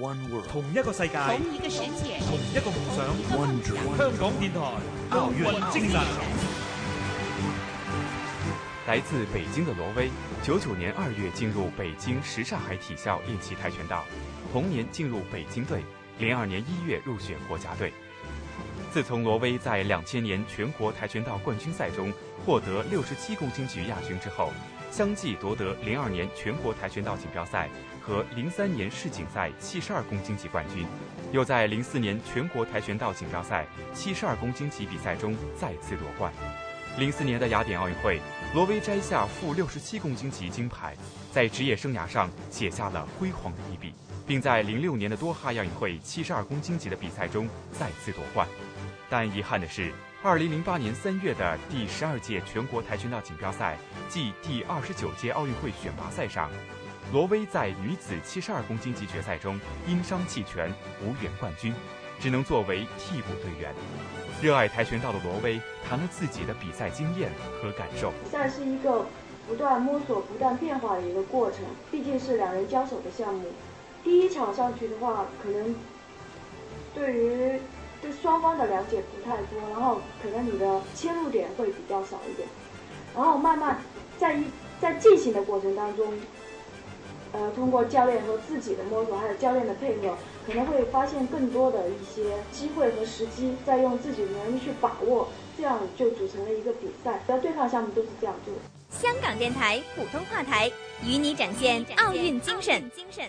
One world，同一个世界，同一个世界，同一个梦想。One dream，香港电台奥运精神。来自北京的罗威，九九年二月进入北京什刹海体校练习跆拳道，同年进入北京队，零二年一月入选国家队。自从罗威在两千年全国跆拳道冠军赛中获得六十七公斤级亚军之后，相继夺得零二年全国跆拳道锦标赛和零三年世锦赛七十二公斤级冠军，又在零四年全国跆拳道锦标赛七十二公斤级比赛中再次夺冠。零四年的雅典奥运会，罗威摘下负六十七公斤级金牌，在职业生涯上写下了辉煌的一笔，并在零六年的多哈亚运会七十二公斤级的比赛中再次夺冠。但遗憾的是，二零零八年三月的第十二届全国跆拳道锦标赛暨第二十九届奥运会选拔赛上，罗威在女子七十二公斤级决赛中因伤弃权，无缘冠军，只能作为替补队员。热爱跆拳道的罗威谈了自己的比赛经验和感受。比赛是一个不断摸索、不断变化的一个过程，毕竟是两人交手的项目。第一场上去的话，可能对于对双方的了解不太多，然后可能你的切入点会比较少一点，然后慢慢在一在进行的过程当中，呃，通过教练和自己的摸索，还有教练的配合，可能会发现更多的一些机会和时机，再用自己的能力去把握，这样就组成了一个比赛。要对抗项目都是这样做。香港电台普通话台与你展现奥运精神。精神。